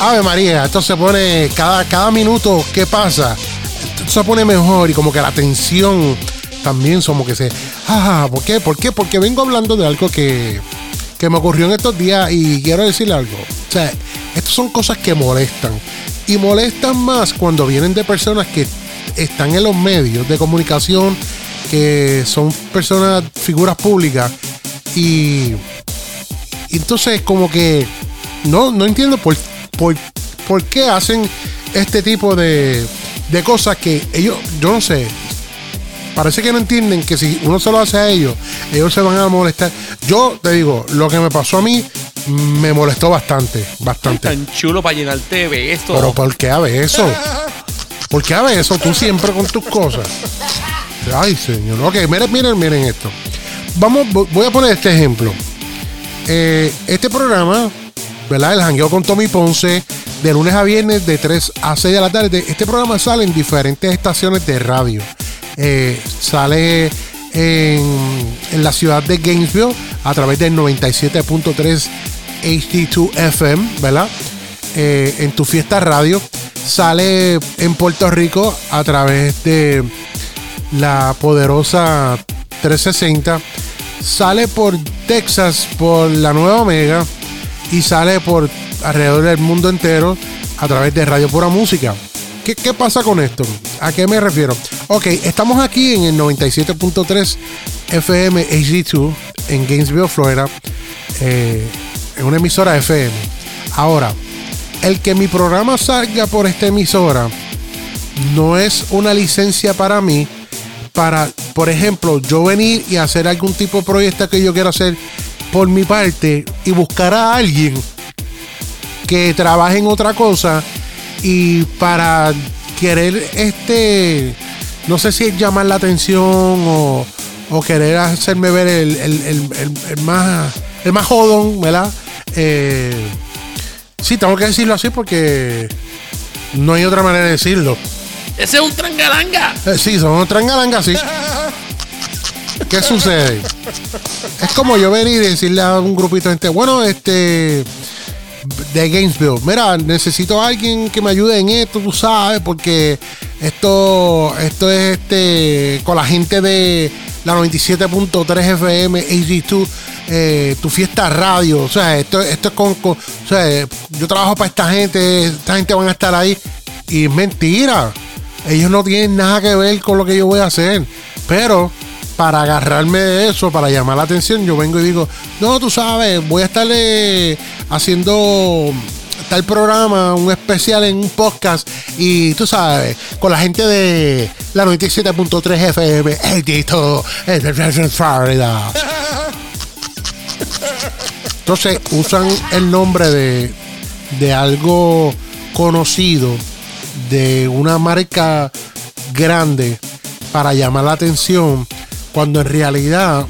Ave María, esto se pone cada, cada minuto que pasa, esto se pone mejor y como que la tensión también somos que se. Ah, ¿por qué? ¿Por qué? Porque vengo hablando de algo que, que me ocurrió en estos días y quiero decirle algo. O sea, estas son cosas que molestan. Y molestan más cuando vienen de personas que están en los medios de comunicación, que son personas, figuras públicas. Y, entonces como que no, no entiendo por, por, por qué hacen este tipo de, de cosas que ellos, yo no sé, parece que no entienden que si uno se lo hace a ellos, ellos se van a molestar. Yo te digo, lo que me pasó a mí me molestó bastante, bastante. Tan chulo para llenarte de besos. Pero ¿por qué a eso? ¿Por qué a eso? Tú siempre con tus cosas. Ay, señor. Ok, miren, miren, miren esto. Vamos, voy a poner este ejemplo. Eh, este programa, ¿verdad? El jangueo con Tommy Ponce, de lunes a viernes, de 3 a 6 de la tarde. Este programa sale en diferentes estaciones de radio. Eh, sale en, la ciudad de Gainesville a través del 97.3 HD2 FM, ¿verdad? Eh, en tu fiesta radio. Sale en Puerto Rico a través de la poderosa 360. Sale por Texas por la nueva Omega y sale por alrededor del mundo entero a través de Radio Pura Música. ¿Qué, ¿Qué, pasa con esto? ¿A qué me refiero? Ok, estamos aquí en el 97.3 FM HD2 en Gainesville, Florida, eh, en una emisora FM. Ahora, el que mi programa salga por esta emisora no es una licencia para mí para, por ejemplo, yo venir y hacer algún tipo de proyecto que yo quiero hacer por mi parte y buscar a alguien que trabaje en otra cosa y para querer este no sé si es llamar la atención o, o querer hacerme ver el, el, el, el, más el más jodón, ¿verdad? Eh, sí, tengo que decirlo así porque no hay otra manera de decirlo. Ese es un trangalanga. Eh, sí, son un trangalanga, sí. ¿Qué sucede? Es como yo venir y decirle a un grupito de gente, bueno, este de Gainesville. Mira, necesito a alguien que me ayude en esto, tú sabes, porque esto, esto es este con la gente de la 97.3 FM, HD2, eh, tu fiesta radio. O sea, esto, esto es con, O sea, yo trabajo para esta gente, esta gente van a estar ahí. Y es mentira. Ellos no tienen nada que ver con lo que yo voy a hacer. Pero para agarrarme de eso, para llamar la atención, yo vengo y digo, no, tú sabes, voy a estarle haciendo tal programa, un especial en un podcast y tú sabes, con la gente de la 97.3 FM, edito, Florida. Entonces usan el nombre de, de algo conocido, de una marca grande para llamar la atención cuando en realidad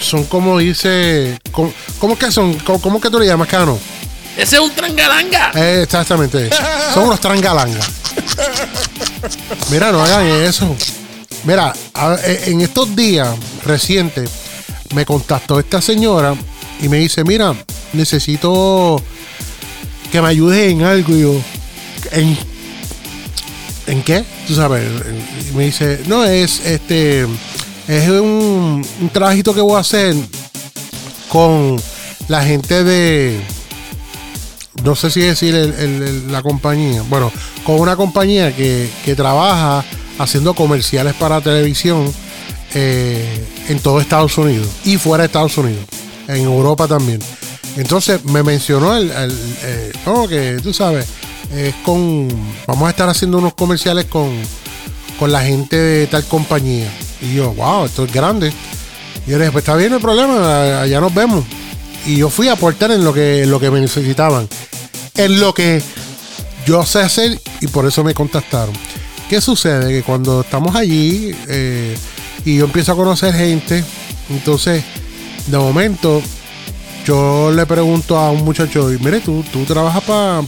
son como dice. ¿Cómo, cómo que son? ¿Cómo, ¿Cómo, que tú le llamas, Cano? Ese es un trangalanga. Eh, exactamente. son unos trangalangas. Mira, no hagan eso. Mira, en estos días recientes me contactó esta señora y me dice: Mira, necesito que me ayudes en algo. Y yo, ¿en, ¿en qué? Tú sabes. Y me dice: No, es este es un, un trabajito que voy a hacer con la gente de. No sé si decir la compañía. Bueno, con una compañía que, que trabaja haciendo comerciales para televisión eh, en todo Estados Unidos y fuera de Estados Unidos, en Europa también. Entonces me mencionó el, el eh, oh, que tú sabes, es con. Vamos a estar haciendo unos comerciales con, con la gente de tal compañía. Y yo, wow, esto es grande. Y yo le dije, pues está bien el problema, allá nos vemos. Y yo fui a aportar en lo que, lo que me necesitaban. En lo que yo sé hacer y por eso me contactaron. ¿Qué sucede? Que cuando estamos allí eh, y yo empiezo a conocer gente, entonces de momento yo le pregunto a un muchacho, mire, tú, tú trabajas para...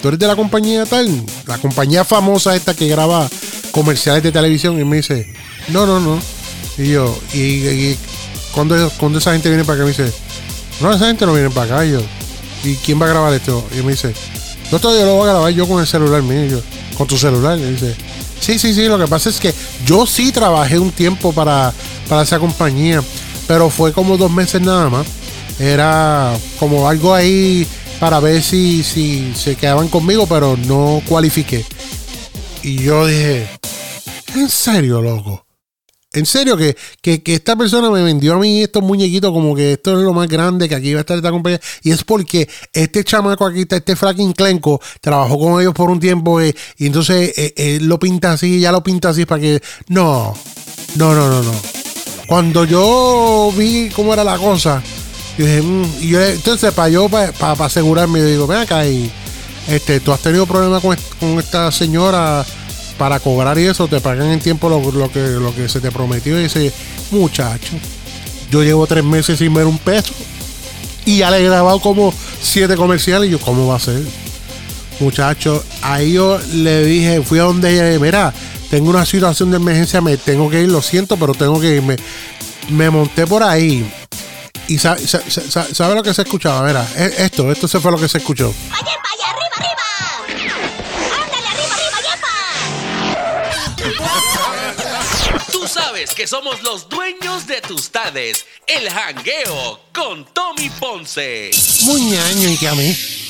Tú eres de la compañía tal, la compañía famosa esta que graba comerciales de televisión y me dice, no, no, no. Y yo, y, cuando, cuando esa gente viene para acá, me dice, no, esa gente no viene para acá. Y yo, ¿y quién va a grabar esto? Y me dice, No todo yo lo voy a grabar yo con el celular mío, yo, con tu celular. Y dice, sí, sí, sí, lo que pasa es que yo sí trabajé un tiempo para, para esa compañía, pero fue como dos meses nada más. Era como algo ahí para ver si, si se quedaban conmigo, pero no cualifiqué. Y yo dije, ¿en serio, loco? En serio, que, que, que, esta persona me vendió a mí estos muñequitos como que esto es lo más grande, que aquí va a estar esta compañía. Y es porque este chamaco aquí, este fracking Clenco, trabajó con ellos por un tiempo eh, y entonces eh, él lo pinta así, ya lo pinta así para que... No, no, no, no, no. Cuando yo vi cómo era la cosa, yo dije, mm", y yo, entonces para yo, para, para, asegurarme, yo digo, ven acá y este, tú has tenido problemas con, con esta señora para cobrar y eso te pagan en tiempo lo, que, se te prometió. Y dice, muchacho, yo llevo tres meses sin ver un peso y ya le he grabado como siete comerciales. Y yo, ¿cómo va a ser? Muchacho, ahí yo le dije, fui a donde ella, mira, tengo una situación de emergencia, me tengo que ir, lo siento, pero tengo que irme. Me monté por ahí. Y sabe, lo que se escuchaba, mira, esto, esto se fue lo que se escuchó. ¡Vaya, Tú sabes que somos los dueños de tus tardes. El jangueo con Tommy Ponce. Muy y que.